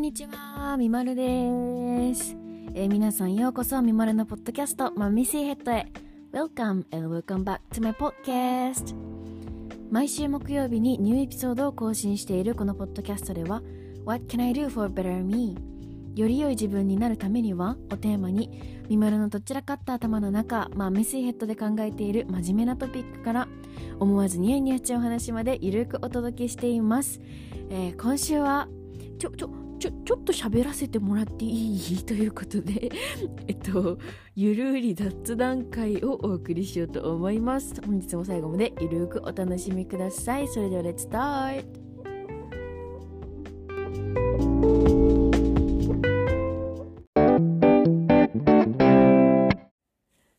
んにちは、みまるです。えー、皆さんようこそみまるのポッドキャスト、マミシーヘッドへ。Welcome and welcome back to my podcast. 毎週木曜日にニューエピソードを更新しているこのポッドキャストでは What can I do for better me? より良い自分になるためにはをテーマにみまるのどちらかった頭の中、まあ、メスイヘッドで考えている真面目なトピックから思わずニヤニヤしちゃう話までゆるくお届けしています、えー、今週はちょちょちょちょっと喋らせてもらっていい？ということでえっとゆるり雑談会をお送りしようと思います。本日も最後までゆるくお楽しみください。それではレッツスタート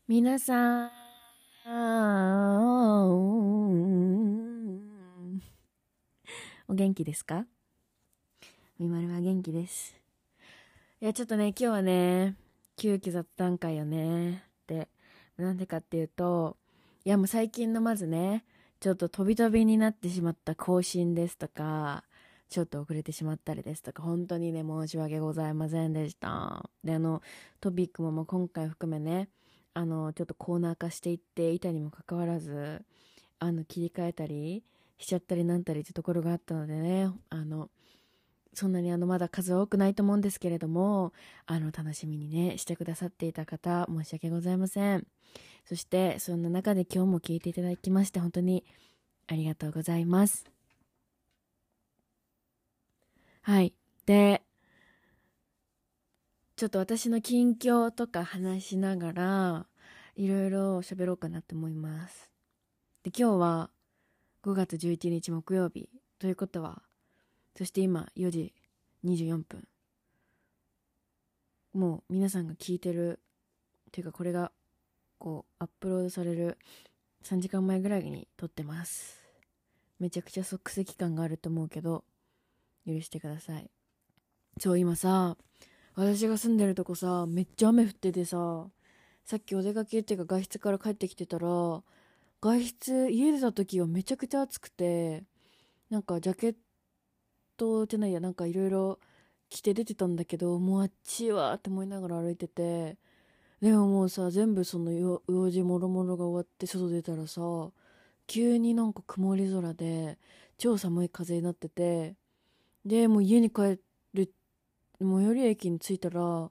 皆さんお元気ですか？みまるは元気です。いや、ちょっとね、今日はね、急遽雑談会よね。で、なんでかっていうと、いやもう最近のまずね、ちょっと飛び飛びになってしまった更新ですとか、ちょっと遅れてしまったりですとか、本当にね、申し訳ございませんでした。で、あの、トピックももう今回含めね、あの、ちょっとコーナー化していっていたにもかかわらず、あの、切り替えたりしちゃったりなんたりってところがあったのでね、あの、そんなにあのまだ数多くないと思うんですけれども、あの楽しみにね、してくださっていた方、申し訳ございません。そして、そんな中で今日も聞いていただきまして、本当にありがとうございます。はい。で、ちょっと私の近況とか話しながら、いろいろ喋ろうかなと思います。で、今日は5月11日木曜日ということは、そして今4時24分。もう皆さんが聞いてるっていうかこれがこうアップロードされる3時間前ぐらいに撮ってます。めちゃくちゃ即席感があると思うけど許してください。そう今さ私が住んでるとこさめっちゃ雨降っててささっきお出かけっていうか外出から帰ってきてたら外出家出た時はめちゃくちゃ暑くてなんかジャケットじゃないやなんかいろいろ着て出てたんだけどもうあっちはって思いながら歩いててでももうさ全部その用事もろもろが終わって外出たらさ急になんか曇り空で超寒い風になっててでもう家に帰る最寄り駅に着いたら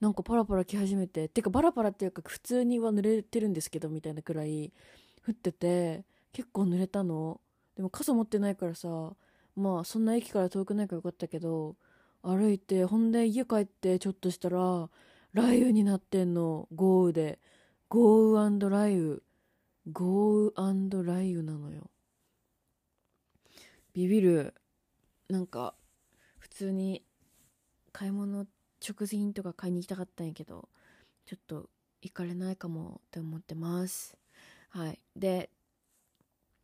なんかパラパラ来始めててかパラパラっていうか普通には濡れてるんですけどみたいなくらい降ってて結構濡れたの。でも傘持ってないからさまあそんな駅から遠くないかよかったけど歩いてほんで家帰ってちょっとしたら雷雨になってんの。豪雨で。豪雨雷雨。豪雨雷雨なのよ。ビビる。なんか普通に買い物食品とか買いに行きたかったんやけどちょっと行かれないかもって思ってます。はい。で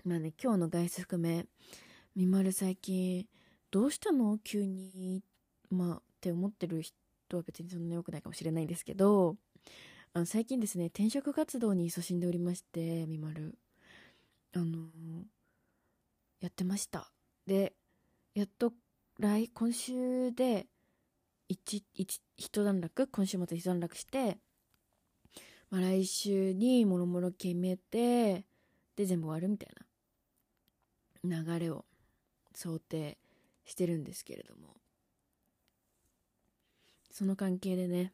まあね今日の外出含めみまる最近どうしたの？急にまあって思ってる人は別にそんなに良くないかもしれないんですけどあの最近ですね転職活動に勤しんでおりましてみまる。あの、やってました。でやっと来今週で一一一段落今週末一段落して、まあ、来週にもろもろ決めてで全部終わるみたいな流れを想定してるんですけれども。その関係でね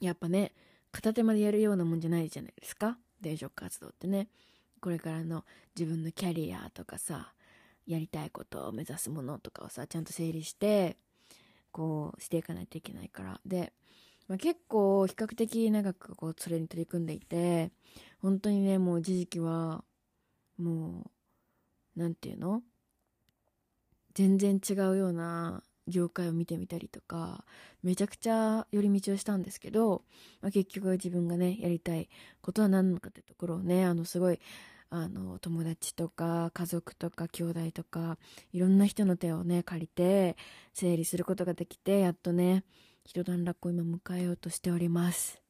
やっぱね片手までやるようなもんじゃないじゃないですか。転職活動ってね。これからの自分のキャリアとかさやりたいことを目指すものとかをさちゃんと整理してこうしていかないといけないから。で、まあ、結構比較的長くこうそれに取り組んでいて本当にねもう一時期はもう何て言うの？全然違うような業界を見てみたりとかめちゃくちゃ寄り道をしたんですけど、まあ、結局自分がねやりたいことは何なのかってところをねあのすごいあの友達とか家族とか兄弟とかいろんな人の手をね借りて整理することができてやっとね一段落を今迎えようとしております。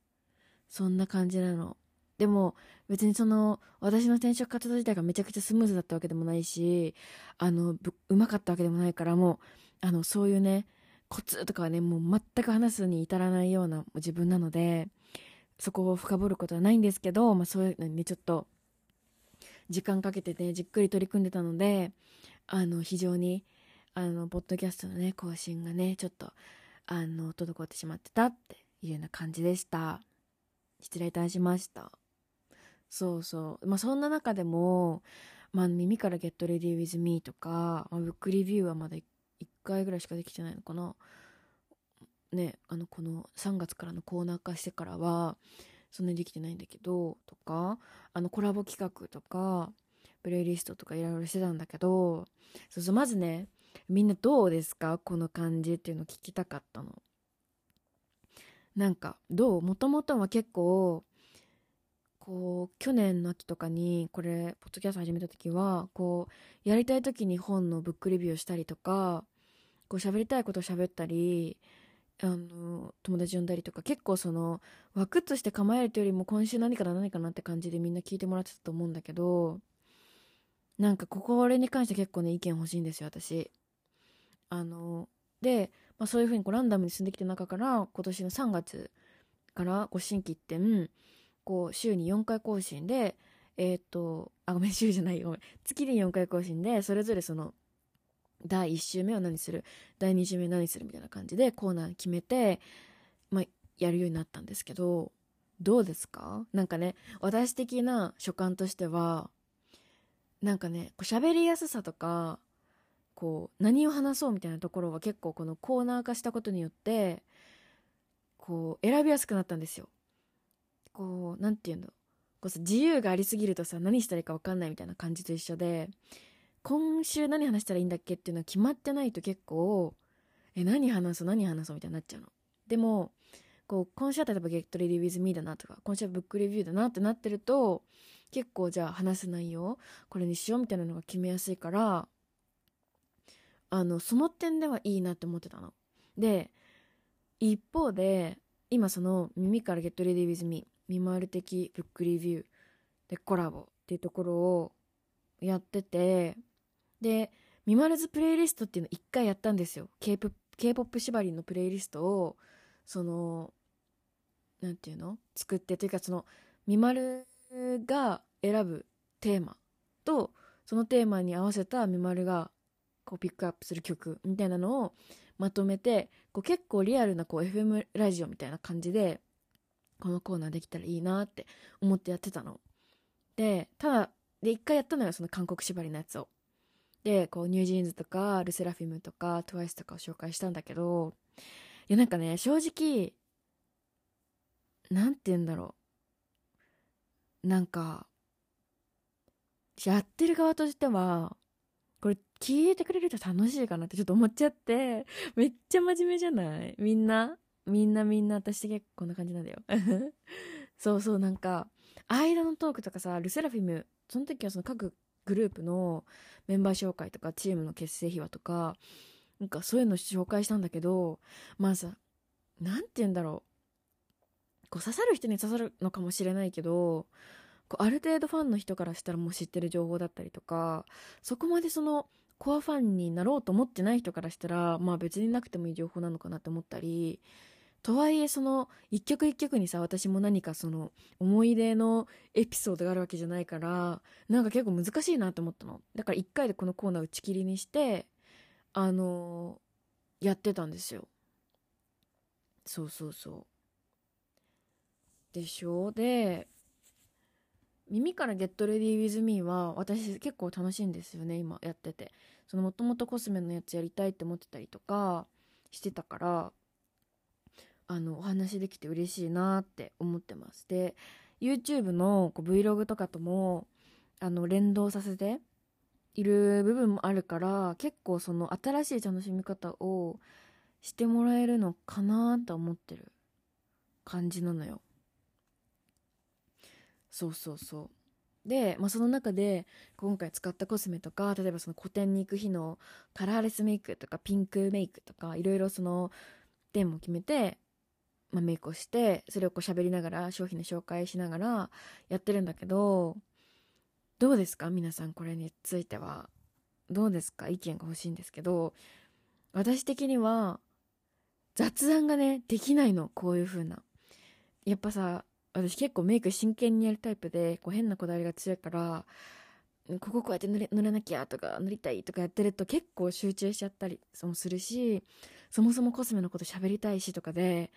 そんな感じなの。でも別にその私の転職活動自体がめちゃくちゃスムーズだったわけでもないしあのうまかったわけでもないからもうあのそういうねコツとかはねもう全く話すに至らないような自分なのでそこを深掘ることはないんですけど、まあ、そういうのにねちょっと時間かけてねじっくり取り組んでたのであの非常にあのポッドキャストのね更新がねちょっとあの滞ってしまってたっていうような感じでした。失礼いたしました。そうそう。まあそんな中でもまあ耳から Get Ready With Me とか、まあ、ブックリビューはまだ1回ぐらいしかできてないのかな。ねあのこの3月からのコーナー化してからはそんなにできてないんだけどとかあのコラボ企画とかプレイリストとかいろいろしてたんだけどそうそうまずねみんなどうですか？この感じっていうのを聞きたかったの。なんかどう？もともとは結構こう去年の秋とかにこれポッドキャスト始めた時はこうやりたい時に本のブックレビューをしたりとかこう喋りたいことを喋ったりあの友達呼んだりとか結構その枠として構えるというよりも今週何かな何かなって感じでみんな聞いてもらってたと思うんだけどなんかここれに関して結構ね意見欲しいんですよ私。あので、まあ、そういうふうにこうランダムに進んできた中から今年の3月からこう新規一点こう週に4回更新でえっ、とあごめん週じゃないよ月に4回更新でそれぞれその第1週目は何する第2週目何するみたいな感じでコーナー決めて、まあ、やるようになったんですけどどうですか？なんかね私的な所感としてはなんかねこう喋りやすさとかこう何を話そうみたいなところは結構このコーナー化したことによってこう選びやすくなったんですよ。こう何て言うのこうさ自由がありすぎるとさ何したらいいか分かんないみたいな感じと一緒で今週何話したらいいんだっけっていうのは決まってないと結構え何話そう何話そうみたいになっちゃうの。でもこう今週は例えば「Get Ready With Me」だなとか今週はブックレビューだなってなってると結構じゃあ話す内容これにしようみたいなのが決めやすいからあのその点ではいいなって思ってたの。で一方で今その「耳から Get Ready With Me」見回る的ブックレビューでコラボっていうところをやっててでミマルズプレイリストっていうの一回やったんですよ。K-POP 縛りのプレイリストをその何て言うの？作ってというかそのミマルが選ぶテーマとそのテーマに合わせたミマルがこうピックアップする曲みたいなのをまとめてこう結構リアルなこう FM ラジオみたいな感じでこのコーナーできたらいいなって思ってやってたの。でただで一回やったのよその韓国縛りのやつを。でこうニュージーンズとかルセラフィムとか TWICE とかを紹介したんだけどいやなんかね正直なんて言うんだろうなんかやってる側としてはこれ聞いてくれると楽しいかなってちょっと思っちゃってめっちゃ真面目じゃない？みんな？みんなみんな私結構こんな感じなんだよ。そうそうなんか間のトークとかさルセラフィムその時はその各グループのメンバー紹介とかチームの結成秘話とかなんかそういうの紹介したんだけどまあさ何て言うんだろう。こう刺さる人に刺さるのかもしれないけどこうある程度ファンの人からしたらもう知ってる情報だったりとかそこまでそのコアファンになろうと思ってない人からしたらまあ別になくてもいい情報なのかなって思ったりとはいえその一曲一曲にさ私も何かその思い出のエピソードがあるわけじゃないからなんか結構難しいなって思ったの。だから1回でこのコーナー打ち切りにしてあのー、やってたんですよ。そうそうそう。でしょ？で耳から Get Ready With Me は私結構楽しいんですよね今やってて。そのもともとコスメのやつやりたいって思ってたりとかしてたからあのお話できて嬉しいなって思ってますで YouTube のこう Vlog とかともあの連動させている部分もあるから結構その新しい楽しみ方をしてもらえるのかなと思ってる感じなのよ。そうそうそう。で、まあ、その中で今回使ったコスメとか例えばその個展に行く日のカラーレスメイクとかピンクメイクとかいろいろそのテーマを決めてまあ、メイクをしてそれをこう喋りながら商品の紹介しながらやってるんだけどどうですか？皆さんこれについては。どうですか？意見が欲しいんですけど私的には雑談がねできないの。こういう風な。やっぱさ私結構メイク真剣にやるタイプでこう変なこだわりが強いからこここうやって塗れ塗らなきゃとか塗りたいとかやってると結構集中しちゃったりもするしそもそもコスメのこと喋りたいしとかで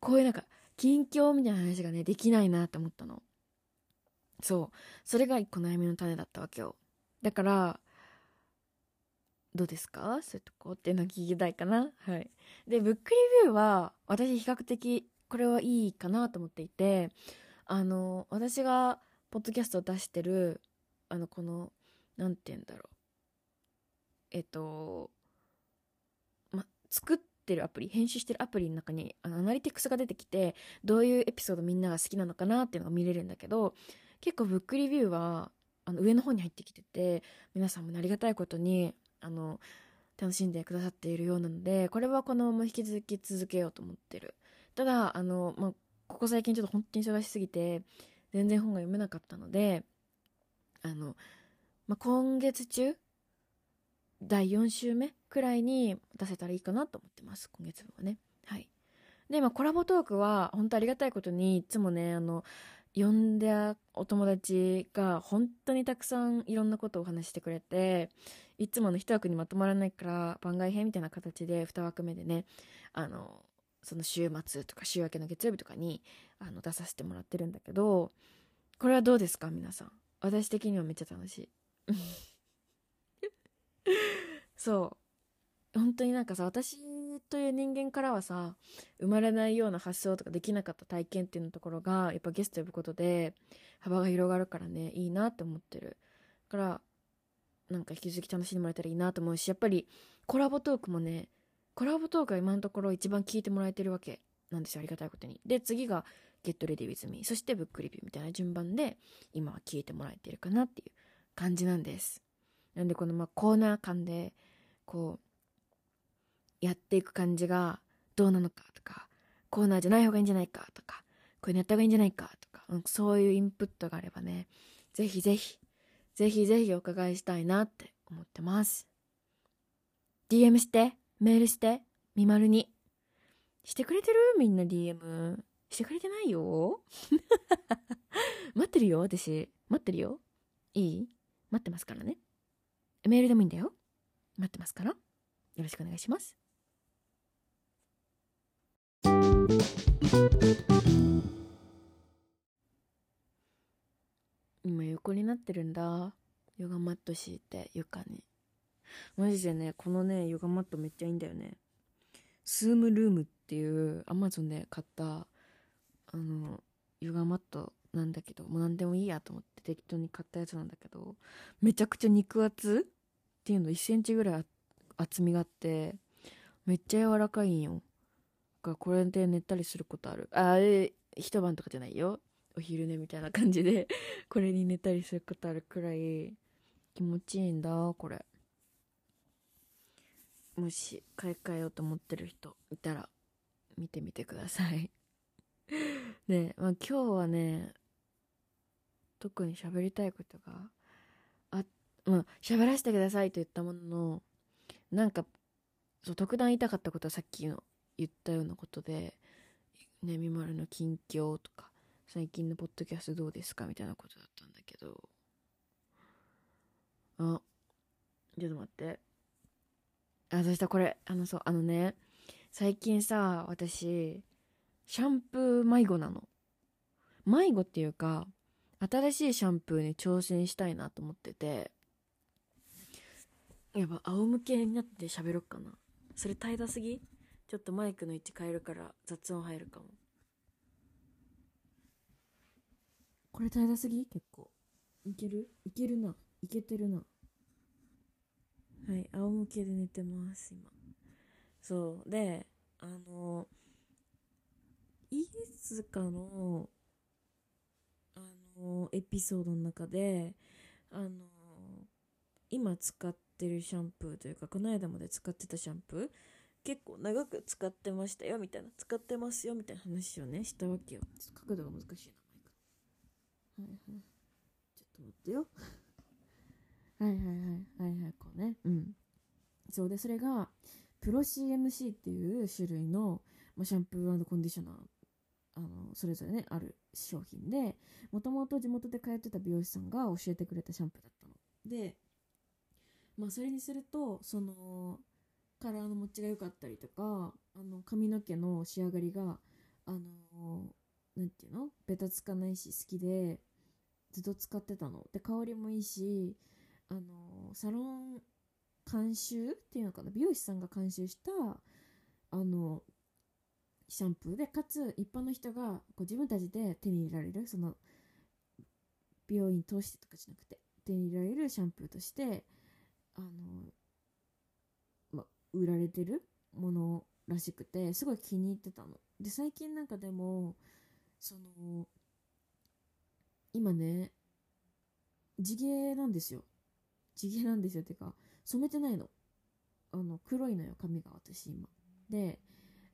こういうなんか近況みたいな話がねできないなって思ったの。そう。それが一個悩みの種だったわけよ。だからどうですか？そういうとこっていうのを聞きたいかな。はい。でブックリビューは私比較的これはいいかなと思っていてあの私がポッドキャストを出してるあのこの何て言うんだろう。えっとま作ってるアプリ編集してるアプリの中にあのアナリティクスが出てきてどういうエピソードみんなが好きなのかなっていうのが見れるんだけど結構ブックリビューはあの上の方に入ってきてて皆さんもありがたいことにあの楽しんでくださっているようなのでこれはこのまま引き続き続けようと思ってる。ただあの、まあ、ここ最近ちょっと本当に忙しすぎて全然本が読めなかったのであの、まあ、今月中第4週目くらいに出せたらいいかなと思ってます今月分はね。はい。で、まあ、コラボトークは本当ありがたいことにいつもねあの呼んだお友達が本当にたくさんいろんなことをお話してくれていつもの一枠にまとまらないから番外編みたいな形で2枠目でねあのその週末とか週明けの月曜日とかにあの出させてもらってるんだけどこれはどうですか皆さん？私的にはめっちゃ楽しい。そう。本当になんかさ私という人間からはさ生まれないような発想とかできなかった体験っていうのところがやっぱゲスト呼ぶことで幅が広がるからねいいなって思ってる。からなんか引き続き楽しんでもらえたらいいなと思うしやっぱりコラボトークもねコラボトークが今のところ一番聞いてもらえてるわけ。なんですよありがたいことに。で次がゲットレディウィズミそしてブックリビューみたいな。順番で今は聞いてもらえてるかなっていう感じなんです。なんでこのまコーナー感でこうやっていく感じがどうなのかとかコーナーじゃない方がいいんじゃないかとかこういうのやった方がいいんじゃないかとか、うん、そういうインプットがあればねぜひぜひぜひぜひお伺いしたいなって思ってます。DM してメールしてみまるに。してくれてる？みんな DM してくれてないよ？待ってるよ私。待ってるよ。いい？待ってますからね。メールでもいいんだよ。待ってますからよろしくお願いします。今横になってるんだ。ヨガマット敷いて床に。マジでねこのねヨガマットめっちゃいいんだよね。スームルームっていうアマゾンで買ったあのヨガマットなんだけどもう何でもいいやと思って適当に買ったやつなんだけどめちゃくちゃ肉厚っていうの1センチぐらい厚みがあってめっちゃ柔らかいんよ。だからこれで寝たりすることある。あえ一晩とかじゃないよ。お昼寝みたいな感じで これに寝たりすることあるくらい気持ちいいんだこれ。もし買い替えようと思ってる人いたら見てみてください。で、まあ、今日はね特に喋りたいことがまあ喋らせてくださいと言ったもののなんかそう特段言いたかったことはさっきの言ったようなことで、ね、みまるの近況とか、最近のポッドキャストどうですかみたいなことだったんだけど、あ、ちょっと待って。あ、そしたらこれ、あのそう、あのね、最近さ、私、シャンプー迷子なの。迷子っていうか、新しいシャンプーに挑戦したいなと思ってて、やっぱ仰向けになって喋ろっかな。それ怠惰すぎ？ちょっとマイクの位置変えるから雑音入るかも。これ平らすぎ？結構。いける？いけるな。いけてるな。はい仰向けで寝てます今。そう。であのいつかのあのエピソードの中であの今使ってるシャンプーというかこの間まで使ってたシャンプー結構長く使ってましたよみたいな使ってますよみたいな話をねしたわけよ。ちょっと角度が難しいなはいはい。ちょっと待ってよ。はいはいはい。はいはいこうね。うん。そうでそれがプロ CMC っていう種類の、まあ、シャンプーコンディショナーあのそれぞれねある商品でもともと地元で通ってた美容師さんが教えてくれたシャンプーだったの。でまあそれにするとそのカラーの持ちが良かったりとかあの髪の毛の仕上がりがあの何て言うの？ベタつかないし好きでずっと使ってたの。で香りもいいしあのサロン監修っていうのかな？美容師さんが監修したあのシャンプー。でかつ一般の人がこ自分たちで手に入れられるその美容院通してとかじゃなくて手に入れられるシャンプーとしてあの、ま、売られてるものらしくてすごい気に入ってたの。で最近なんかでもその今ね地毛なんですよ。地毛なんですよ。ってか染めてないの。あの黒いのよ髪が私今。で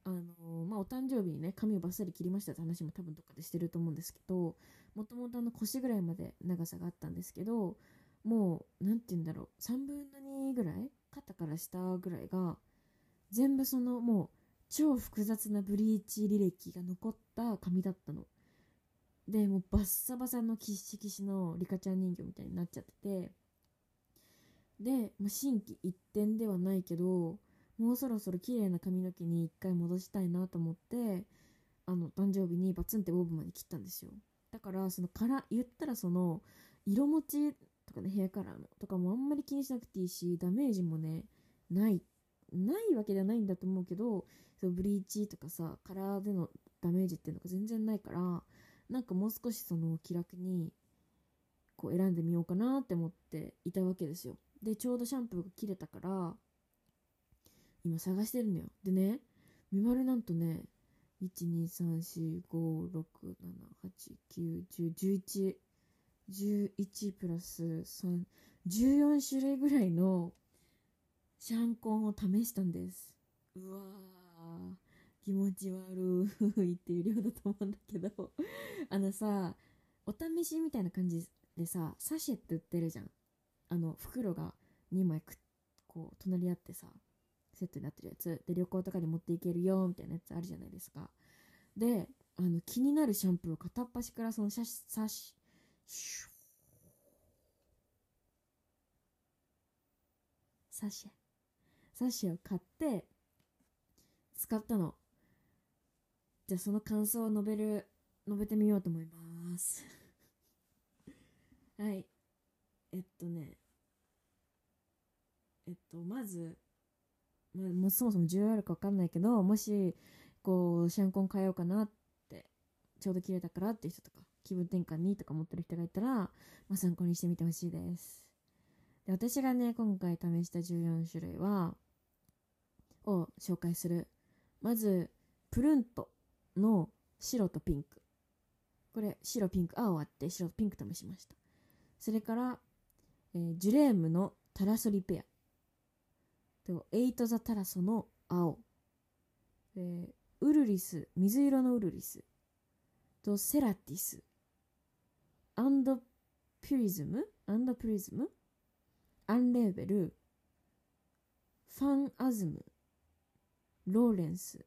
あの、まあ、お誕生日にね髪をバッサリ切りましたって話も多分どっかでしてると思うんですけどもともと腰ぐらいまで長さがあったんですけどもう何て言うんだろう。3分の2ぐらい肩から下ぐらいが全部そのもう超複雑なブリーチ履歴が残った髪だったの。でもうバッサバサのキッシキシのリカちゃん人形みたいになっちゃってて。で、まあ、心機一転ではないけどもうそろそろ綺麗な髪の毛に一回戻したいなと思ってあの誕生日にバツンってオーブンまで切ったんですよ。だからそのから言ったらその色持ちとかねヘアカラーのとかもあんまり気にしなくていいしダメージもねないないわけではないんだと思うけどそのブリーチとかさカラーでのダメージっていうのが全然ないからなんかもう少しその気楽にこう選んでみようかなって思っていたわけですよでちょうどシャンプーが切れたから今探してるのよ。でね、みまるなんとね、1,2,3,4,5,6,7,8,9,10,11 11プラス3、14種類ぐらいのシャンコンを試したんです。うわー、気持ち悪いっていう量だと思うんだけど。あのさ、お試しみたいな感じでさ、サシェって売ってるじゃん。あの、袋が2枚くこう、隣り合ってさ、セットになってるやつ。で旅行とかに持っていけるよみたいなやつあるじゃないですか。であの気になるシャンプーを片っ端からそのシャシサシサッシェ。サシェを買って使ったの。じゃあその感想を述べる述べてみようと思います。はい。えっとね。えっとまずまあ、もうそもそも需要あるか分かんないけどもしこうシャンコン変えようかなってちょうど切れたからっていう人とか。気分転換にとか思ってる人がいたら、まあ、参考にしてみてほしいです。で私がね今回試した14種類はを紹介する。まずプルントの白とピンク。これ白ピンク青あって白とピンク試しました。それから、えー、ジュレームのタラソリペア。とエイト・ザ・タラソの青、え、ウルリス水色のウルリス。とセラティス。アンドピュリズムアンドプリズムアンレーベルファンアズムローレンス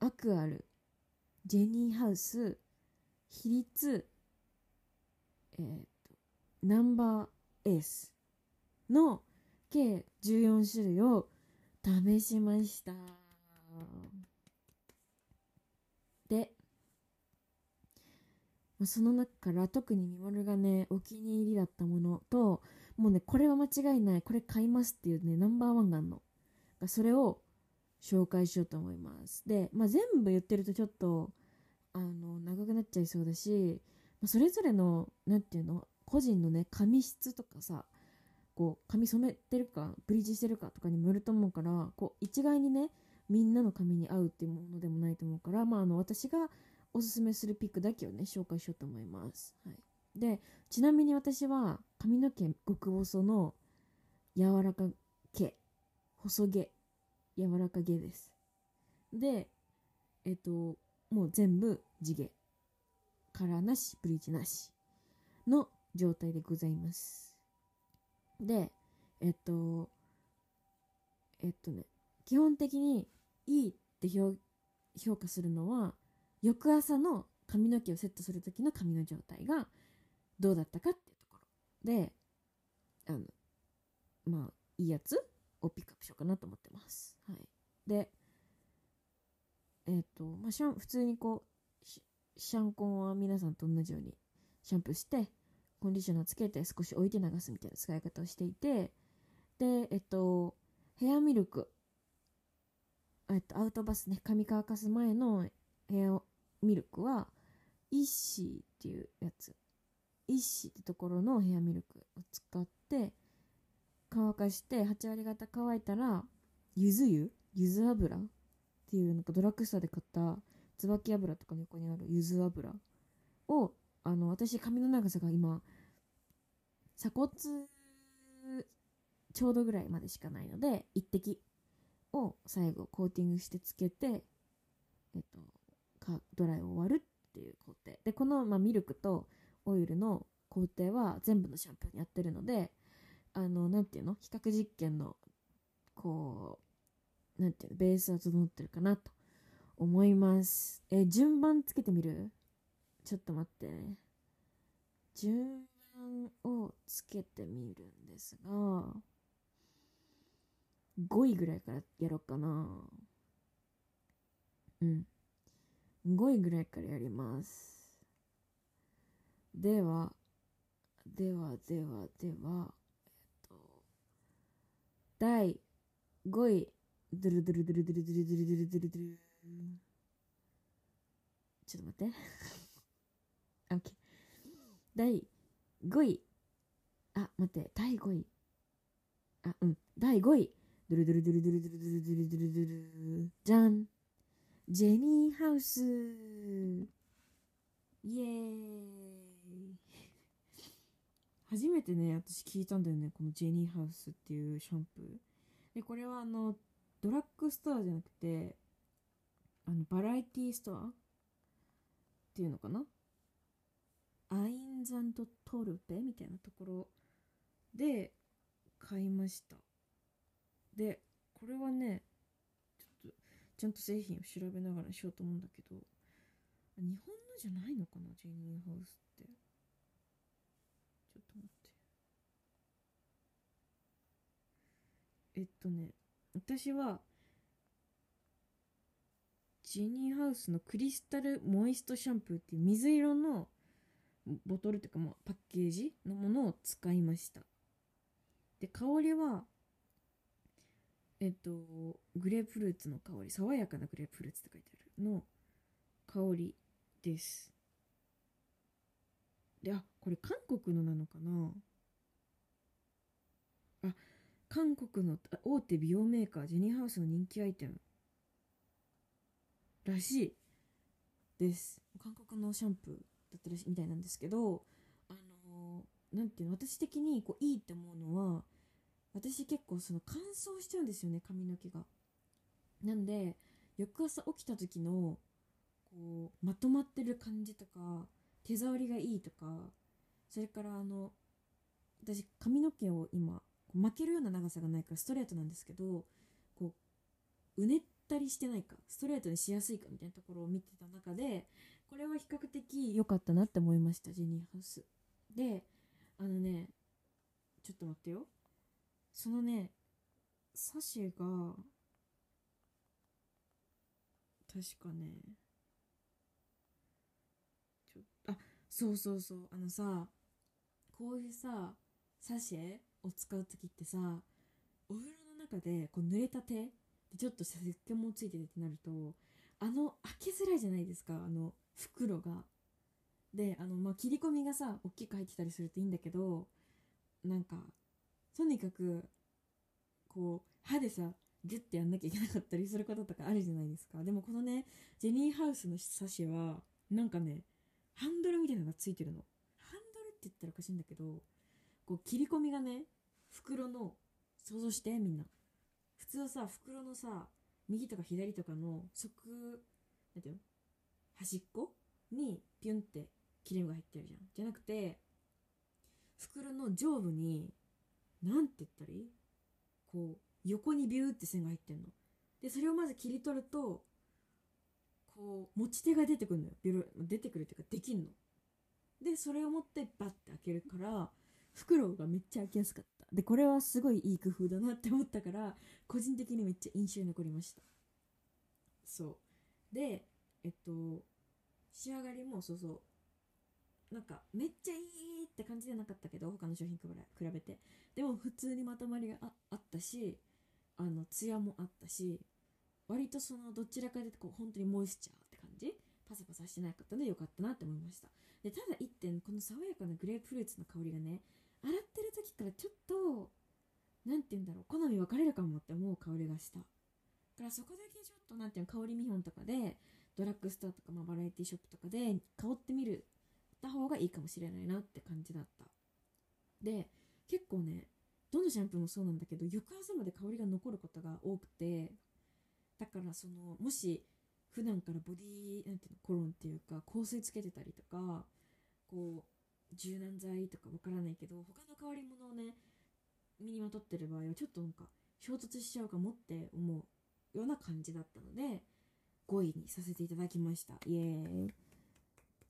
アクアルジェニーハウス比率えっ、ー、とナンバーエースの計14種類を試しましたでまその中から特にみまるがねお気に入りだったものともうねこれは間違いないこれ買いますっていうねナンバーワンがあるの。それを紹介しようと思います。で、まあ、全部言ってるとちょっとあの長くなっちゃいそうだし、まあ、それぞれの何て言うの個人のね髪質とかさこう髪染めてるかブリーチしてるかとかにもよると思うからこう一概にねみんなの髪に合うっていうものでもないと思うから、まあ、あの私がおすすめするピックだけをね紹介しようと思います、はい、でちなみに私は髪の毛極細の柔らか毛細毛柔らか毛です。でえっともう全部地毛。カラーなしブリーチなしの状態でございます。で、えっと、えっとね、基本的にいいって評評価するのは翌朝の髪の毛をセットする時の髪の状態がどうだったかっていうところであのまあいいやつをピックアップしようかなと思ってます。はい、でえっ、とまあシャン普通にこうシャンコンは皆さんと同じようにシャンプーしてコンディショナーつけて少し置いて流すみたいな使い方をしていてでえっとヘアミルクえっとアウトバスね髪乾かす前のヘアミルクはイッシーっていうやつ。イッシーってところのヘアミルクを使って乾かして8割方乾いたらゆず湯？ゆず油っていうなんかドラッグストアで買った椿油とかの横にあるゆず油をあの私髪の長さが今鎖骨ちょうどぐらいまでしかないので一滴を最後コーティングしてつけてえっとドライを終わるっていう工程。でこの、まあ、ミルクとオイルの工程は全部のシャンプーにやってるのであのなんていうの？比較実験のこうなんていうの？ベースは整ってるかなと思います。え順番つけてみる？ちょっと待ってね。順番をつけてみるんですが5位ぐらいからやろうかなうん5位ぐらいからやります。ではではではではえっと第5位。ドゥルドゥルドゥルドゥルドゥルドゥルドゥルドゥルドゥル。ちょっと待って。OK 第5位。あ待って。第5位。あうん。第5位。ドゥルドゥルドゥルドゥルドゥルドゥルドゥルドゥルドゥル。じゃん。ジェニーハウス。イエーイ。初めてね私聞いたんだよねこのジェニーハウスっていうシャンプー。でこれはあのドラッグストアじゃなくてあのバラエティストアっていうのかな？アインザントトルペみたいなところで買いました。でこれはねちゃんと製品を調べながらしようと思うんだけど日本のじゃないのかなジェニーハウスって。ちょっと待って。えっとね私はジェニーハウスのクリスタルモイストシャンプーっていう水色のボトルっていうかもうパッケージのものを使いました。で香りはえっとグレープフルーツの香り爽やかなグレープフルーツって書いてあるの香りです。であこれ韓国のなのかな？あ韓国の大手美容メーカージェニーハウスの人気アイテムらしいです。韓国のシャンプーだったらしいみたいなんですけどあのーなんていうの私的にこういいって思うのは私結構その乾燥しちゃうんですよね髪の毛が。なんで翌朝起きた時のこうまとまってる感じとか手触りがいいとかそれからあの私髪の毛を今こう巻けるような長さがないからストレートなんですけどこううねったりしてないかストレートにしやすいかみたいなところを見てた中でこれは比較的良かったなって思いましたジェニーハウス。であのねちょっと待ってよ。そのねサシェが確かねちょあそうそうそうあのさこういうさサシェを使う時ってさお風呂の中でこう濡れた手でちょっと石鹸もついててってなるとあの開けづらいじゃないですかあの袋が。であのまあ切り込みがさ大きく入ってたりするといいんだけどなんかとにかくこう歯でさギュッてやんなきゃいけなかったりすることとかあるじゃないですか。でもこのねジェニーハウスのサシはなんかねハンドルみたいなのがついてるの。ハンドルって言ったらおかしいんだけどこう切り込みがね袋の想像してみんな。普通はさ袋のさ右とか左とかの側なんていうの？端っこにピュンって切れ目が入ってるじゃん。じゃなくて袋の上部になんて言ったらいい？こう横にビューって線が入ってんの。でそれをまず切り取るとこう持ち手が出てくるのよ。ビロ出てくるっていうかできんの。でそれを持ってバッて開けるから袋がめっちゃ開きやすかった。でこれはすごいいい工夫だなって思ったから個人的にめっちゃ印象に残りました。そう。でえっと仕上がりもそうそう。なんかめっちゃいいって感じじゃなかったけど他の商品比べて。でも普通にまとまりがあったしあのツヤもあったし割とそのどちらかでこう本当にモイスチャーって感じ？パサパサしてなかったのでよかったなって思いました。でただ一点この爽やかなグレープフルーツの香りがね洗ってる時からちょっと何て言うんだろう好み分かれるかもって思う香りがした。だからそこだけちょっと何て言うの香り見本とかでドラッグストアとか、まあ、バラエティショップとかで香ってみるた方がいいかもしれないなって感じだった。で結構ねどのシャンプーもそうなんだけど翌朝まで香りが残ることが多くてだからそのもし普段からボディなんていうのコロンっていうか香水つけてたりとかこう柔軟剤とかわからないけど他の香り物をね身にまとってる場合はちょっとなんか衝突しちゃうかもって思うような感じだったので5位にさせていただきました。イエーイ。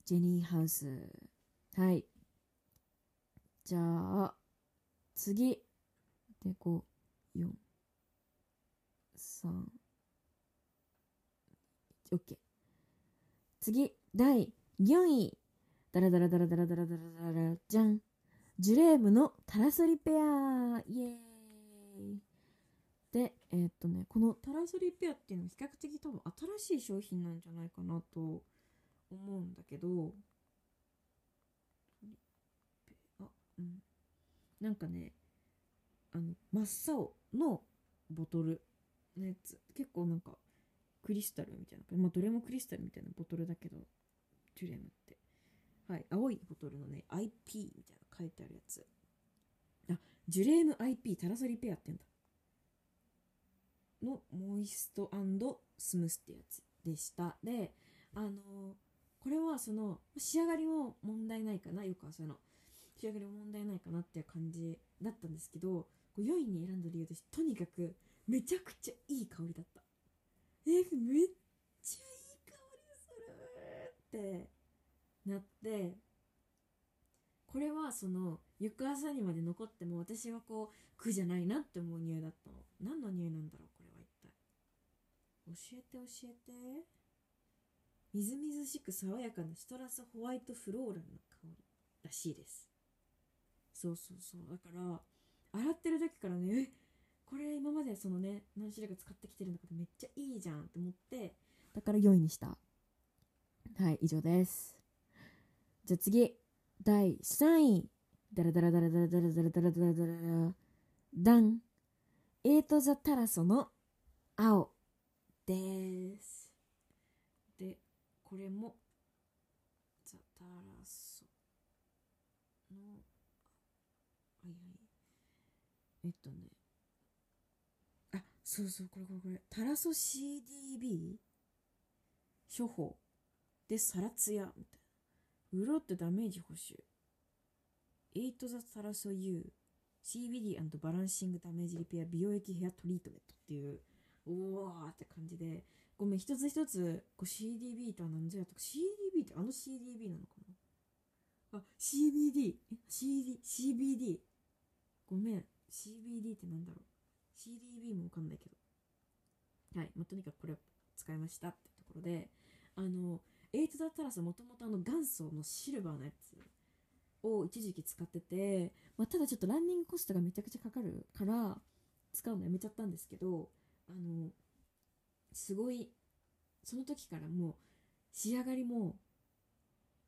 ジェニーハウス。はい。じゃあ次。で5 4 3 OK 次。第4位ダラダラダラダラダラダラダラじゃん。ジュレームのタラソリペア。イエーイ。でえー、っとねこのタラソリペアっていうのは比較的多分新しい商品なんじゃないかなと思うんだけどあうん。なんかねあの真っ青のボトルのやつ。結構なんかクリスタルみたいなまあどれもクリスタルみたいなボトルだけどジュレムって。はい青いボトルのね IP みたいな書いてあるやつ。あジュレーム IP タラソリペアって言うんだ。のモイストスムスってやつでした。であのー、これはその仕上がりも問題ないかなよく朝の仕上がりも問題ないかなっていう感じだったんですけど4位に選んだ理由としてとにかくめちゃくちゃいい香りだった。えめっちゃいい香りするってなってこれはその翌朝にまで残っても私はこう苦じゃないなって思う匂いだったの。何の匂いなんだろうこれは一体。教えて教えて。みずみずしく爽やかなシトラスホワイトフローラルの香りらしいです。そうそうそう。だから洗ってる時からねこれ今までそのね何種類か使ってきてるんだけどめっちゃいいじゃんって思ってだから4位にした。はい以上です。じゃあ次。第3位。ダラダラダラダラダラダラダラダラダラ。ダン。エイト・ザ・タラソの青です。これもザ・タラソのはいはいえっとねあそうそうこれこれこれタラソ CDB 処方でサラツヤみたいな。潤ってダメージ補修。エイトザタラソ U CBD& バランシングダメージリペア美容液ヘアトリートメントっていうおわーって感じでごめん一つ一つこう CDB とは何ぞやとか。CDB ってあの CDB なのかな？あ CBD、CD、CBD ごめん。CBD ってなんだろう？CDB もわかんないけど。はい、まあ、とにかくこれを使いましたってところであのエイトダタラスもともとあの元祖のシルバーのやつを一時期使ってて、まあ、ただちょっとランニングコストがめちゃくちゃかかるから使うのやめちゃったんですけどあのすごいその時からもう仕上がりも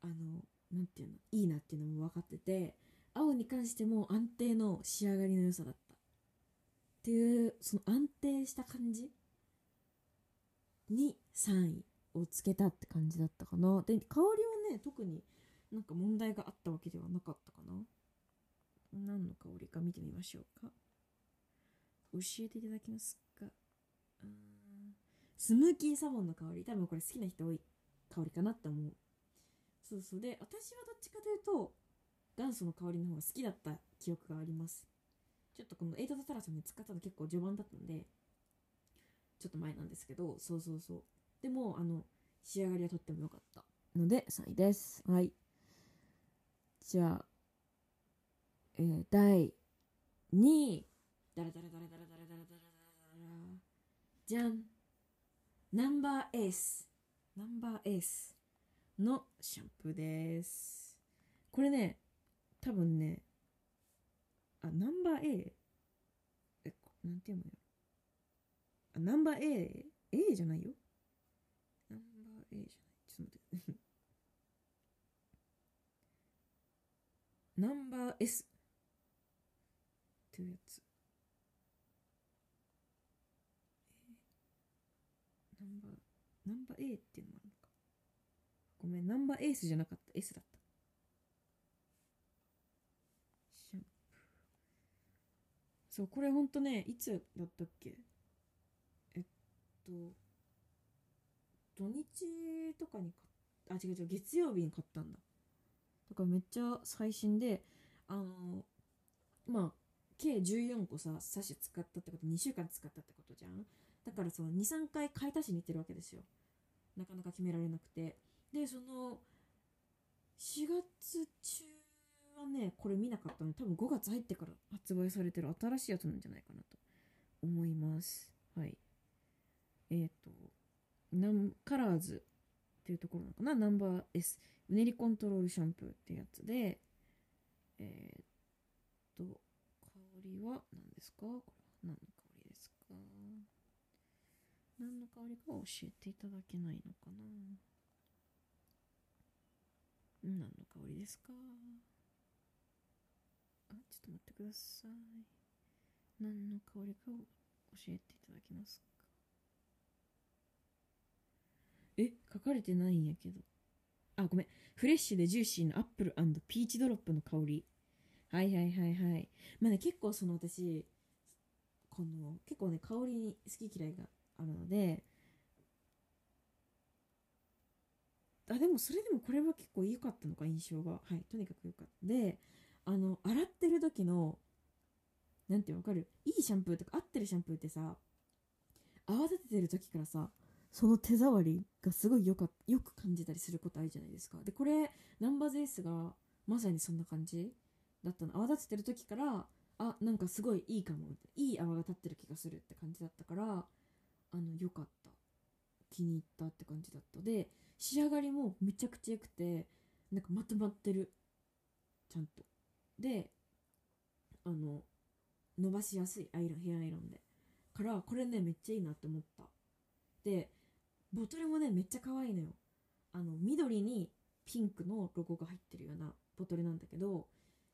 あの何て言うのいいなっていうのも分かってて青に関しても安定の仕上がりの良さだった。っていうその安定した感じに3位をつけたって感じだったかな。で香りはね特になんか問題があったわけではなかったかな。何の香りか見てみましょうか。教えていただけますか？スムーキーサボンの香り。多分これ好きな人多い香りかなって思う。そうそう。で私はどっちかというと元祖の香りの方が好きだった記憶があります。ちょっとこのエイトタラソンで使ったの結構序盤だったんでちょっと前なんですけどそうそうそう。でもあの仕上がりはとっても良かったので3位です。はい。じゃあえー、第2位。ダラダラダラダラダラダラダラダラ。じゃん。ナンバーエースナンバーエースのシャンプーです。これね多分ねあナンバー A えなんて読むよ。あナンバー A A じゃないよ。ナンバー A じゃない。ちょっと待って。ナンバー S っていうやつナンバーナンバー A っていうのもあるのか。ごめんナンバーエースじゃなかった。S だった。シャンプー。そうこれほんとねいつだったっけ？えっと土日とかに買っあ違う違う月曜日に買ったんだ。だからめっちゃ最新であのまあ計14個さサッシ使ったってこと2週間使ったってことじゃん。だからその23回買い足しに行ってるわけですよ。なかなか決められなくて。でその4月中はねこれ見なかったの多分5月入ってから発売されてる新しいやつなんじゃないかなと思います。はい。えっ、ー、とナカラーズっていうところなのかな？ナンバー S うねりコントロールシャンプーってやつでえっ、ー、と香りは何ですか？これは何？の何の香りかを教えていただけないのかな何の香りですか？あ、ちょっと待ってください。何の香りかを教えていただけますか？え、書かれてないんやけど。あ、ごめん。フレッシュでジューシーなアップルピーチドロップの香り。はいはいはいはい。まあね、結構その私、この、結構ね、香りに好き嫌いがあるので、あ、でもそれでもこれは結構良かったのか、印象が。はい、とにかく良かった。で、あの、洗ってる時の、なんてわかる？いいシャンプーとか合ってるシャンプーってさ、泡立ててる時からさ、その手触りがすごいよかよく感じたりすることあるじゃないですか。で、これ、ナンバーズエースがまさにそんな感じだったの。泡立ててる時から、あ、なんかすごいいいかも。いい泡が立ってる気がするって感じだったから、あの良かった。気に入ったって感じだった。で仕上がりもめちゃくちゃ良くてなんかまとまってる。ちゃんと。であの伸ばしやすいアイロンヘアアイロンで。からこれねめっちゃいいなって思った。でボトルもねめっちゃ可愛いのよ。あの緑にピンクのロゴが入ってるようなボトルなんだけど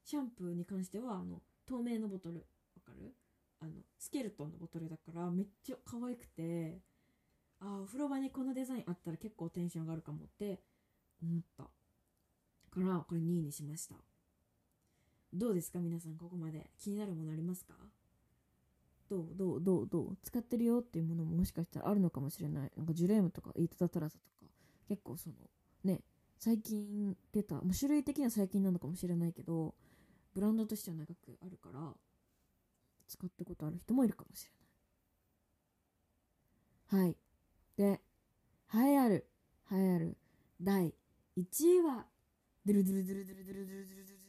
シャンプーに関してはあの透明のボトル。わかる？あのスケルトンのボトルだからめっちゃ可愛くてああお風呂場にこのデザインあったら結構テンション上がるかもって思った。からこれ2位にしました。どうですか？皆さんここまで。気になるものありますか？どう？どう？どう？どう？使ってるよっていうものももしかしたらあるのかもしれない。なんかジュレームとかイートダトラザとか結構そのね最近出た、まあ、種類的には最近なのかもしれないけどブランドとしては長くあるから使ったことある人もいるかもしれない。はい。で、栄えある、栄えある第1位は、ドゥルドゥルドゥルドゥルドゥルドゥルドゥルドゥル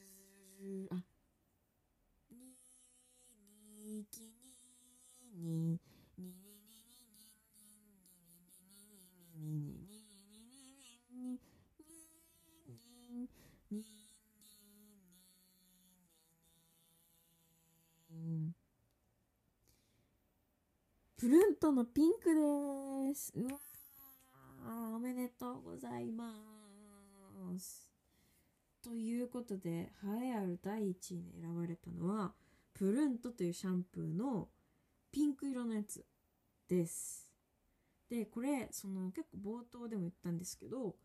ドゥルあ、に、に、き、に、に、に、に、に、に、に、に、に、に、に、に、に、に、プルントのピンクです。うわおめでとうございます。ということで、栄えある第1位に選ばれたのは、プルントというシャンプーのピンク色のやつです。で、これ、その結構冒頭でも言ったんですけど、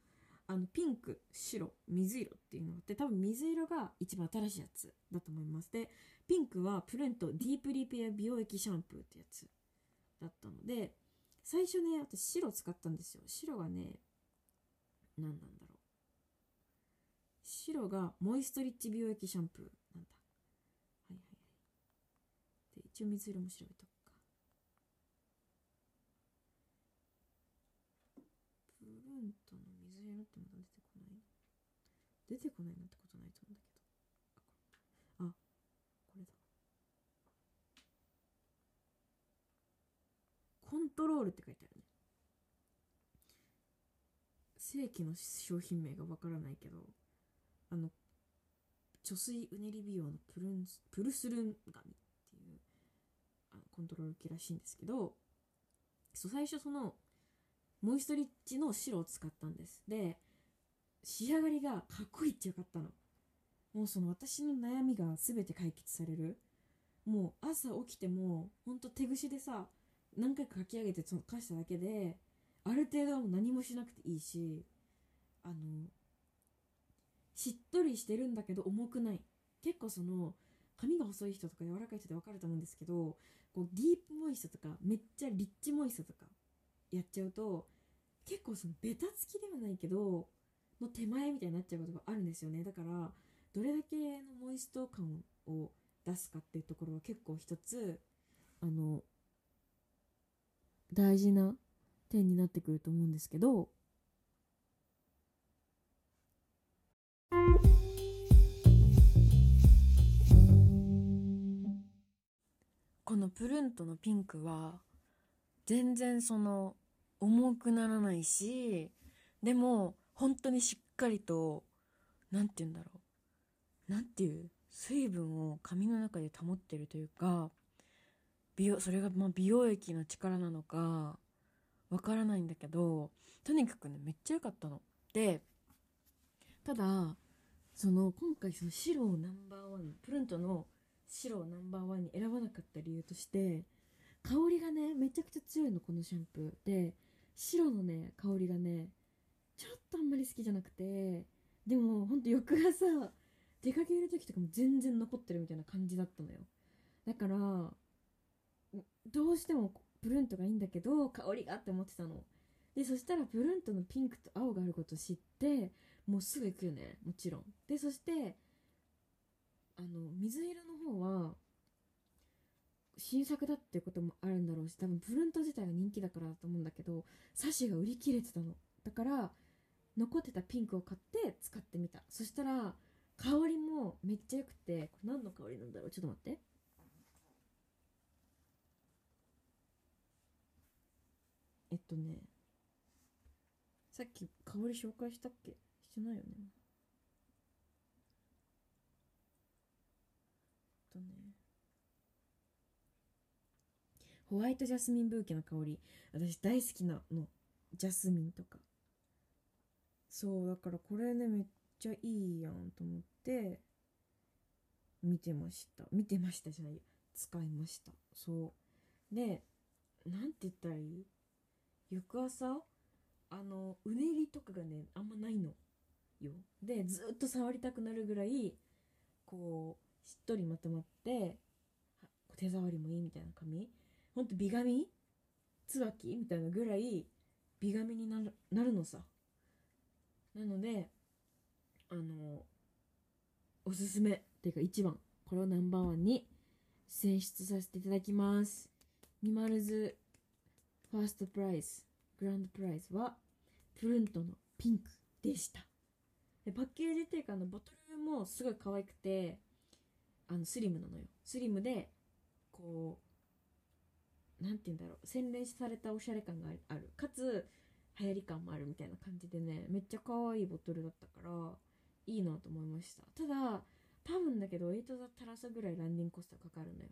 あの、ピンク、白、水色っていうのがあって、多分水色が一番新しいやつだと思います。で、ピンクはプルントディープリペア美容液シャンプーってやつだったので最初ね私白使ったんですよ。白がね何なんだろう。白がモイストリッチ美容液シャンプー。なんだ。はいはいはい。で一応水色も調べとくか。プルントの水色ってまだ出てこない。出てこないな。コントロールって書いてあるね。正規の商品名がわからないけどあの貯水うねり美容のプルンプルスルンガミっていうあのコントロール機らしいんですけどそう最初そのモイストリッチの白を使ったんです。で仕上がりがかっこいいってよかったの。もうその私の悩みが全て解決される。もう朝起きてもほんと手ぐしでさ何回か書き上げてその貸しただけである程度はもう何もしなくていいしあのしっとりしてるんだけど重くない。結構その髪が細い人とか柔らかい人で分かると思うんですけどこうディープモイストとかめっちゃリッチモイストとかやっちゃうと結構そのベタつきではないけどの手前みたいになっちゃうことがあるんですよね。だからどれだけのモイスト感を出すかっていうところは結構一つあの大事な点になってくると思うんですけど。このプルントのピンクは全然その重くならないしでも本当にしっかりと何て言うんだろう。何ていう水分を髪の中で保ってるというか美容それがま美容液の力なのかわからないんだけどとにかくねめっちゃ良かったの。でただその今回その白をナンバーワンプルントの白をナンバーワンに選ばなかった理由として香りがねめちゃくちゃ強いのこのシャンプーで白のね香りがねちょっとあんまり好きじゃなくてでもほんと翌朝出かける時とかも全然残ってるみたいな感じだったのよだからどうしてもプルントがいいんだけど香りがって思ってたの。でそしたらプルントのピンクと青があることを知ってもうすぐ行くよね。もちろん。でそしてあの水色の方は新作だっていうこともあるんだろうし多分プルント自体が人気だからだと思うんだけどサシが売り切れてたの。だから残ってたピンクを買って使ってみた。そしたら香りもめっちゃ良くてこれ何の香りなんだろう？ちょっと待ってえっとねさっき香り紹介したっけ？してないよね。とねホワイトジャスミンブーケの香り。私大好きなの。ジャスミンとか。そうだからこれねめっちゃいいやんと思って。見てました。見てましたじゃない使いました。そう。でなんて言ったらいい？翌朝あのうねりとかがねあんまないのよ。でずっと触りたくなるぐらいこうしっとりまとまって手触りもいいみたいな髪ほんと美髪椿みたいなぐらい美髪になるなるのさ。なのであのおすすめっていうか1番これをナンバーワンに選出させていただきます。ミマルズファーストプライズグランドプライズはプルントのピンクでした。でパッケージっていうかあのボトルもすごい可愛くてあのスリムなのよ。スリムでこうなんて言うんだろう。洗練されたおしゃれ感がある。かつ流行り感もあるみたいな感じでねめっちゃ可愛いボトルだったからいいなと思いました。ただ多分だけど8ザタラサぐらいランディングコストかかるのよ。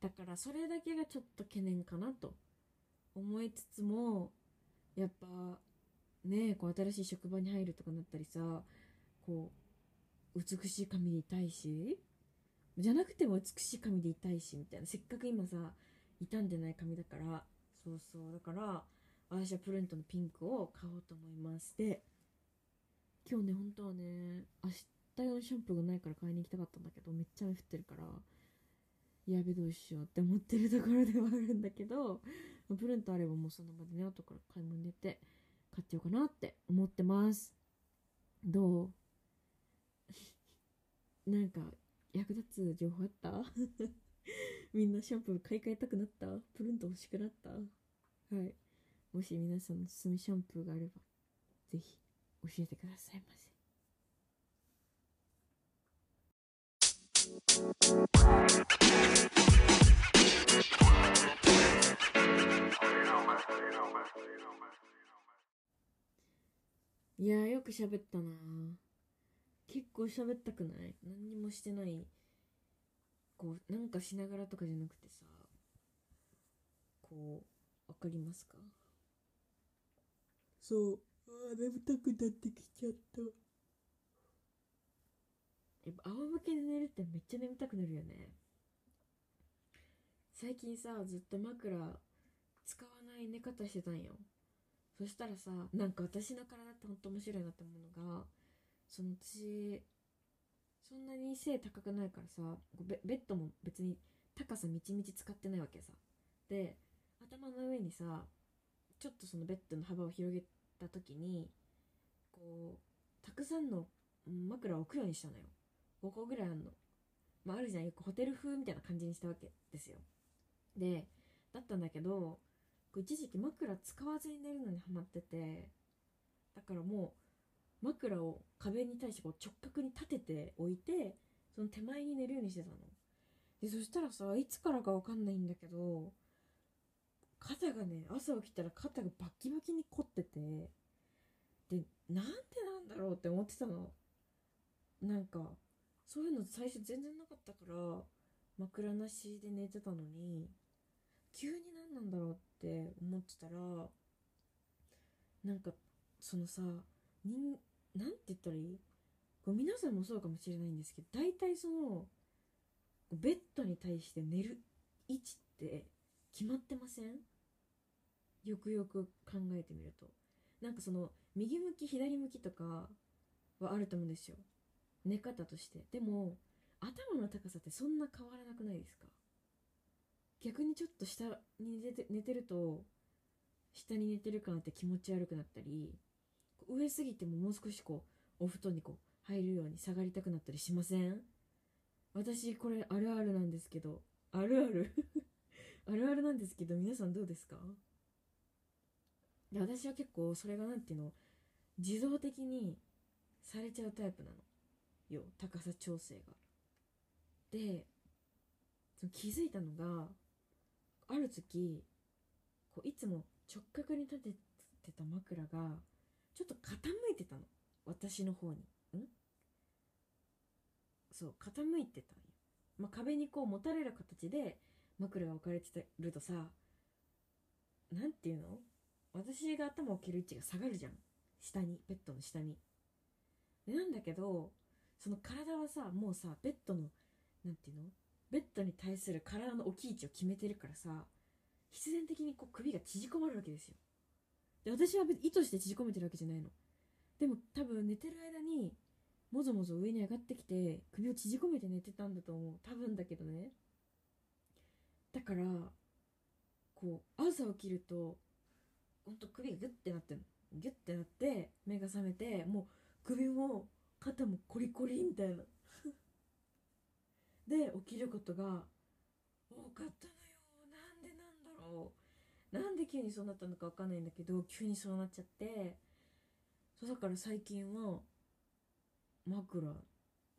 だからそれだけがちょっと懸念かなと。思いつつもやっぱねこう新しい職場に入るとかなったりさこう美しい髪でいたいしじゃなくても美しい髪でいたいしみたいな。せっかく今さ傷んでない髪だから。そうそう。だから私はプルントのピンクを買おうと思いますで今日ね本当はね明日用のシャンプーがないから買いに行きたかったんだけどめっちゃ雨降ってるから。やべどうしようって思ってるところではあるんだけどプルントあればもうその場でね後から買い物に出て買ってようかなって思ってます。どう？なんか役立つ情報あった？みんなシャンプー買い替えたくなった？プルント欲しくなった？はい。もし皆さんのおすすめシャンプーがあればぜひ教えてくださいませ。いやーよく喋ったな。結構喋ったくない？何にもしてない。こうなんかしながらとかじゃなくてさこうわかりますか？そう。あ眠たくなってきちゃった。やっぱ仰向けで寝るってめっちゃ眠たくなるよね。最近さずっと枕使わない寝方してたんよ。そしたらさなんか私の体ってほんと面白いなって思うのがその私そんなに背高くないからさベベッドも別に高さみちみち使ってないわけさ。で頭の上にさちょっとそのベッドの幅を広げた時にこうたくさんの枕を置くようにしたのよ。5個ぐらいあんの。まああるじゃん。よくホテル風みたいな感じにしたわけですよ。でだったんだけど一時期枕使わずに寝るのにハマっててだからもう枕を壁に対してこう直角に立てておいてその手前に寝るようにしてたの。でそしたらさいつからかわかんないんだけど肩がね朝起きたら肩がバッキバキに凝っててでなんでなんだろうって思ってたの。なんかそういうの最初全然なかったから枕なしで寝てたのに急に何なんだろうって思ってたらなんかそのさ人なんて言ったらいい？こう皆さんもそうかもしれないんですけど大体そのベッドに対して寝る位置って決まってません？よくよく考えてみると。なんかその右向き左向きとかはあると思うんですよ。寝方として。でも頭の高さってそんな変わらなくないですか？逆にちょっと下に寝て寝てると下に寝てる感あって気持ち悪くなったり上すぎてももう少しこうお布団にこう入るように下がりたくなったりしません？私これあるあるなんですけどあるある？あるあるなんですけど皆さんどうですか？で私は結構それがなんていうの自動的にされちゃうタイプなの。よ高さ調整が。で気づいたのがある時こういつも直角に立ててた枕がちょっと傾いてたの。私の方に。ん？そう傾いてたんよ、まあ、壁にこう持たれる形で枕が置かれてるとさなんていうの？私が頭を置ける位置が下がるじゃん。下にベッドの下に。でなんだけどその体はさもうさベッドのなんていうの？ベッドに対する体の置き位置を決めてるからさ必然的にこう首が縮こまるわけですよ。で私は意図して縮こめてるわけじゃないの。でも多分寝てる間にもぞもぞ上に上がってきて首を縮こめて寝てたんだと思う。多分だけどね。だからこう朝起きるとほんと首がグッてなってるギュッてなって目が覚めてもう首も肩もコリコリみたいな。で起きることが多かったのよ。なんでなんだろう。なんで急にそうなったのか分かんないんだけど急にそうなっちゃって。そうだから最近は枕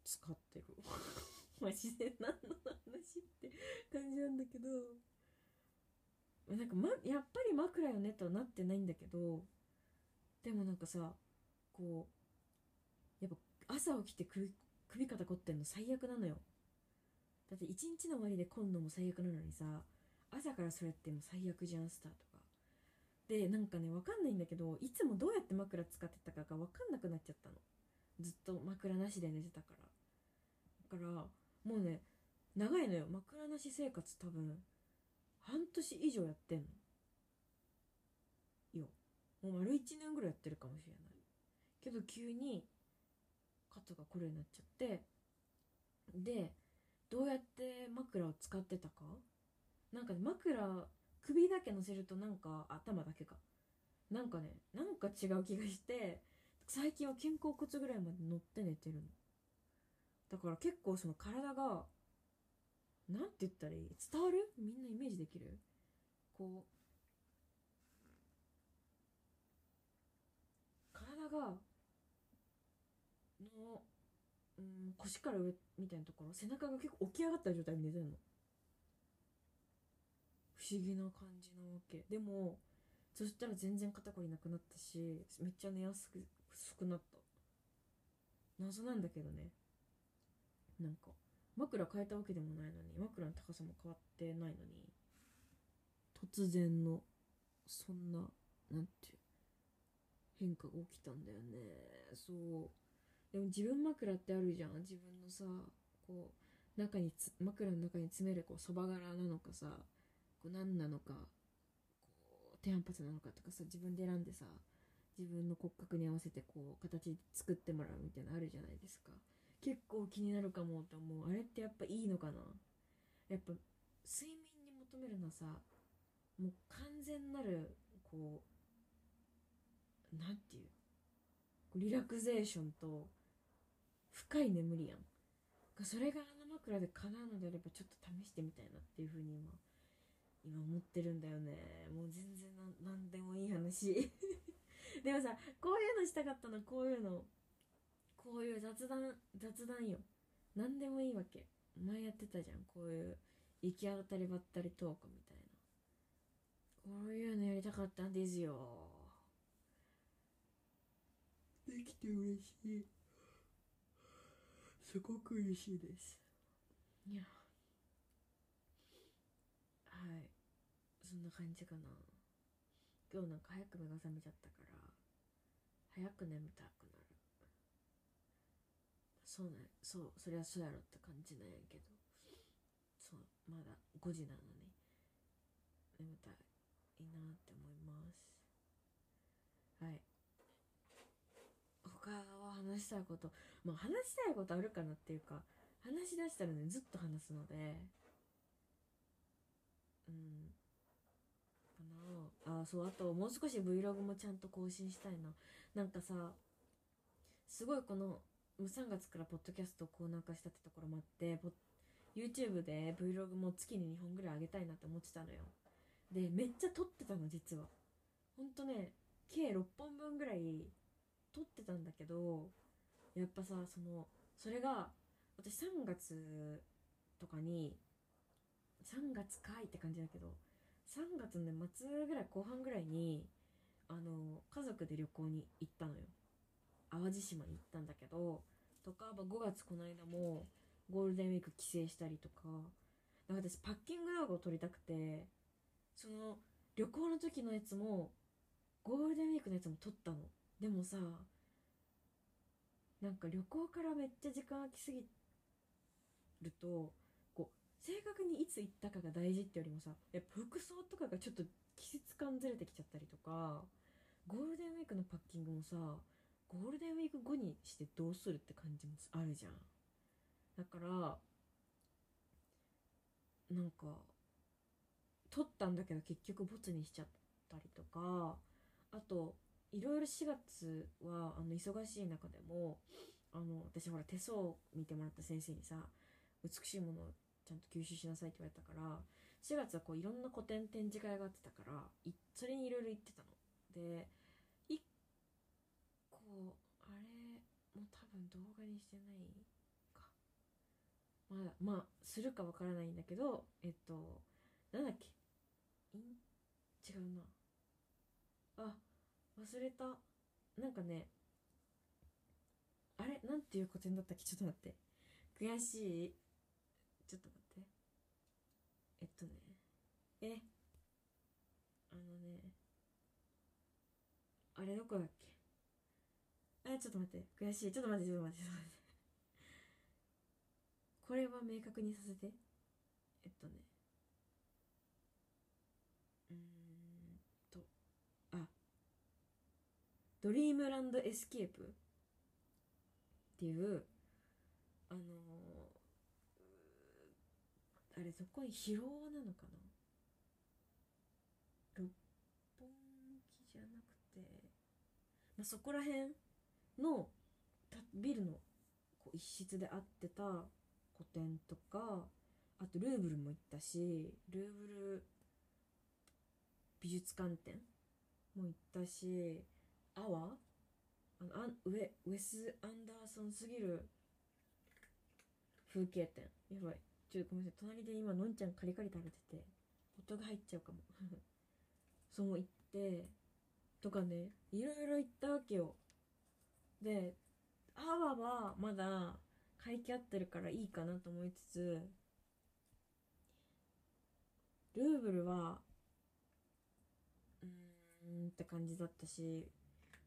使ってる。マジで何の話って感じなんだけど。なんか、ま、やっぱり枕よねとはなってないんだけど。でもなんかさこう朝起きて首首肩凝ってんの最悪なのよ。だって一日の終わりで凝んのも最悪なのにさ朝からそれってもう最悪じゃんスタートが。でなんかね分かんないんだけどいつもどうやって枕使ってたかが分かんなくなっちゃったの。ずっと枕なしで寝てたから。だからもうね長いのよ。枕なし生活多分半年以上やってんの。よ。もう丸1年ぐらいやってるかもしれない。けど急に肩がこれになっちゃってでどうやって枕を使ってたか？なんかね枕首だけ乗せるとなんか頭だけかなんかねなんか違う気がして最近は肩甲骨ぐらいまで乗って寝てるの。だから結構その体がなんて言ったらいい？伝わる？みんなイメージできる？こう体がの、うん、腰から上みたいなところ背中が結構起き上がった状態で寝てんの。不思議な感じなわけ。でもそしたら全然肩こりなくなったしめっちゃ寝やすく薄くなった。謎なんだけどね。なんか枕変えたわけでもないのに枕の高さも変わってないのに突然のそんななんて変化が起きたんだよね。そう。でも自分枕ってあるじゃん。自分のさこう中に枕の中に詰めるこうそば柄なのかさこう何なのかこう低反発なのかとかさ自分で選んでさ自分の骨格に合わせてこう形作ってもらうみたいなのあるじゃないですか。結構気になるかもって思う。あれってやっぱいいのかな？やっぱ睡眠に求めるのはさもう完全なるこうなんていうリラクゼーションと深い眠りやん。それがあの枕で叶うのであればちょっと試してみたいなっていうふうに今今思ってるんだよね。もう全然何でもいい話。でもさこういうのしたかったの。こういうの。こういう雑談雑談よ。何でもいいわけ。前やってたじゃん。こういう行き当たりばったりトークみたいな。こういうのやりたかったんですよ。できて嬉しい。すごく嬉しいです。いや。はい。そんな感じかな。今日なんか早く目が覚めちゃったから早く眠たくなる。そうね。そうそりゃそうやろって感じなんやけど。そうまだ5時なのに眠たいいなって思いますはい他は話したいことまあ話したいことあるかなっていうか話し出したらねずっと話すので。うん。かな。あそうあともう少し Vlog もちゃんと更新したいな。なんかさすごいこの3月からポッドキャストをコーナー化したってところもあって YouTube で Vlog も月に2本ぐらいあげたいなって思ってたのよ。でめっちゃ撮ってたの実は。ほんとね計6本分ぐらい撮ってたんだけどやっぱさそのそれが私3月とかに3月かいって感じだけど3月の、ね、末ぐらい後半ぐらいにあの家族で旅行に行ったのよ。淡路島に行ったんだけどとかま5月この間もゴールデンウィーク帰省したりとかだから私パッキング動画を撮りたくてその旅行の時のやつもゴールデンウィークのやつも撮ったの。でもさなんか旅行からめっちゃ時間空きすぎるとこう正確にいつ行ったかが大事ってよりもさやっぱ服装とかがちょっと季節感ずれてきちゃったりとかゴールデンウィークのパッキングもさゴールデンウィーク後にしてどうするって感じもあるじゃん。だからなんか撮ったんだけど結局ボツにしちゃったりとかあといろいろ4月はあの忙しい中でもあの私ほら手相を見てもらった先生にさ美しいものをちゃんと吸収しなさいって言われたから4月はこういろんな古典展示会があってたからそれにいろいろ行ってたの。で1個あれもう多分動画にしてないか。まだまあするかわからないんだけどえっとなんだっけ？違うな。あ忘れた。なんかねあれ？なんていう古典だったっけ？ちょっと待って。悔しい？ちょっと待って。えっとね。え？あのね。あれどこだっけ？あちょっと待って。悔しい。ちょっと待ってちょっと待ってちょっと待って。これは明確にさせて。えっとねうんとあドリームランドエスケープっていうあのー、あれそこに広尾なのかな？六本木じゃなくて、まあ、そこら辺のビルのこう一室で会ってた古典とかあとルーブルも行ったしルーブル美術館展も行ったしアワあのあウェウェス・アンダーソンすぎる。風景展。やばい。ちょっとごめんなさい。隣で今のんちゃんカリカリ食べてて音が入っちゃうかも。そう行ってとかねいろいろ行ったわけよ。でアワはまだ会期合ってるからいいかなと思いつつルーブルはうーんって感じだったし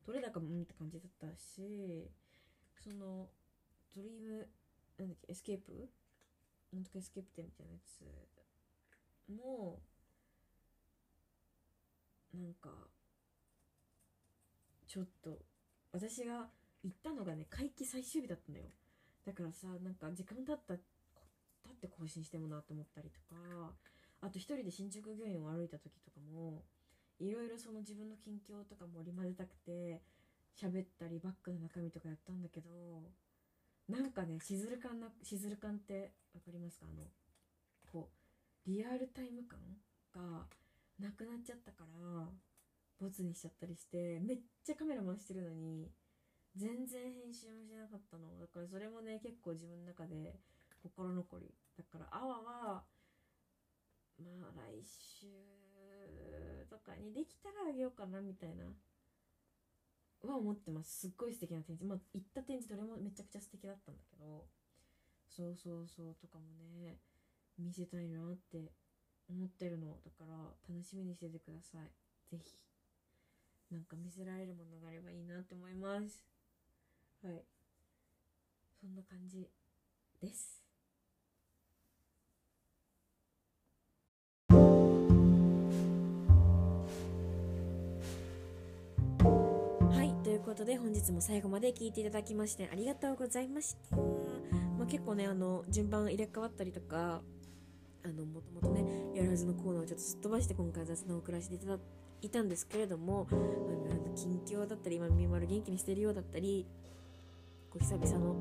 取れ高もうんって感じだったしそのドリームなんだっけエスケープ？なんとかエスケープ展みたいなやつもなんかちょっと私が行ったのがね会期最終日だったんだよ。だからさなんか時間経った経って更新してもなと思ったりとかあと一人で新宿御苑を歩いた時とかもいろいろその自分の近況とかも織り交ぜたくて喋ったりバッグの中身とかやったんだけどなんかねしずる感なしずる感って分かりますか？あのこうリアルタイム感がなくなっちゃったからボツにしちゃったりしてめっちゃカメラ回してるのに全然編集もしなかったの。だからそれもね結構自分の中で心残り。だからアワはまあ来週にできたらあげようかなみたいなは思ってます。すっごい素敵な展示。まあ行った展示どれもめちゃくちゃ素敵だったんだけどそうそうそうとかもね見せたいなって思ってるのだから楽しみにしててください。是非なんか見せられるものがあればいいなって思います。はい。そんな感じです。ことで本日も最後まで聞いていただきましてありがとうございました、まあ、結構ねあの順番入れ替わったりとかあのもともとねやるはずのコーナーをちょっとすっ飛ばして今回雑談を送らせていただいたんですけれども、まあ、近況だったり今みまる元気にしてるようだったりこう久々の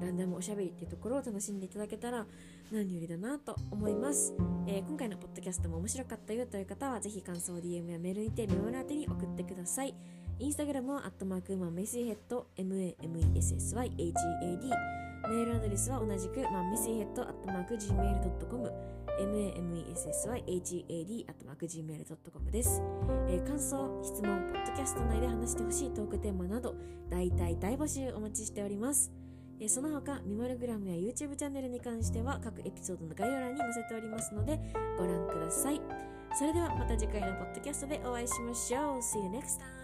ランダムおしゃべりっていうところを楽しんでいただけたら何よりだなと思います、えー今回のポッドキャストも面白かったよという方はぜひ感想を DM やメールにてメモラ宛てに送ってください。インスタグラムはアットマークマンメシヘッド MAMESSYHAD メールアドレスは同じくマンメシヘッドアットマーク Gmail.com MAMESSYHAD アットマーク Gmail.com です、えー感想、質問、ポッドキャスト内で話してほしいトークテーマなど大体大募集お待ちしておりますえその他、ミマルグラムや YouTube チャンネルに関しては各エピソードの概要欄に載せておりますのでご覧ください。それではまた次回のポッドキャストでお会いしましょう。See you next time!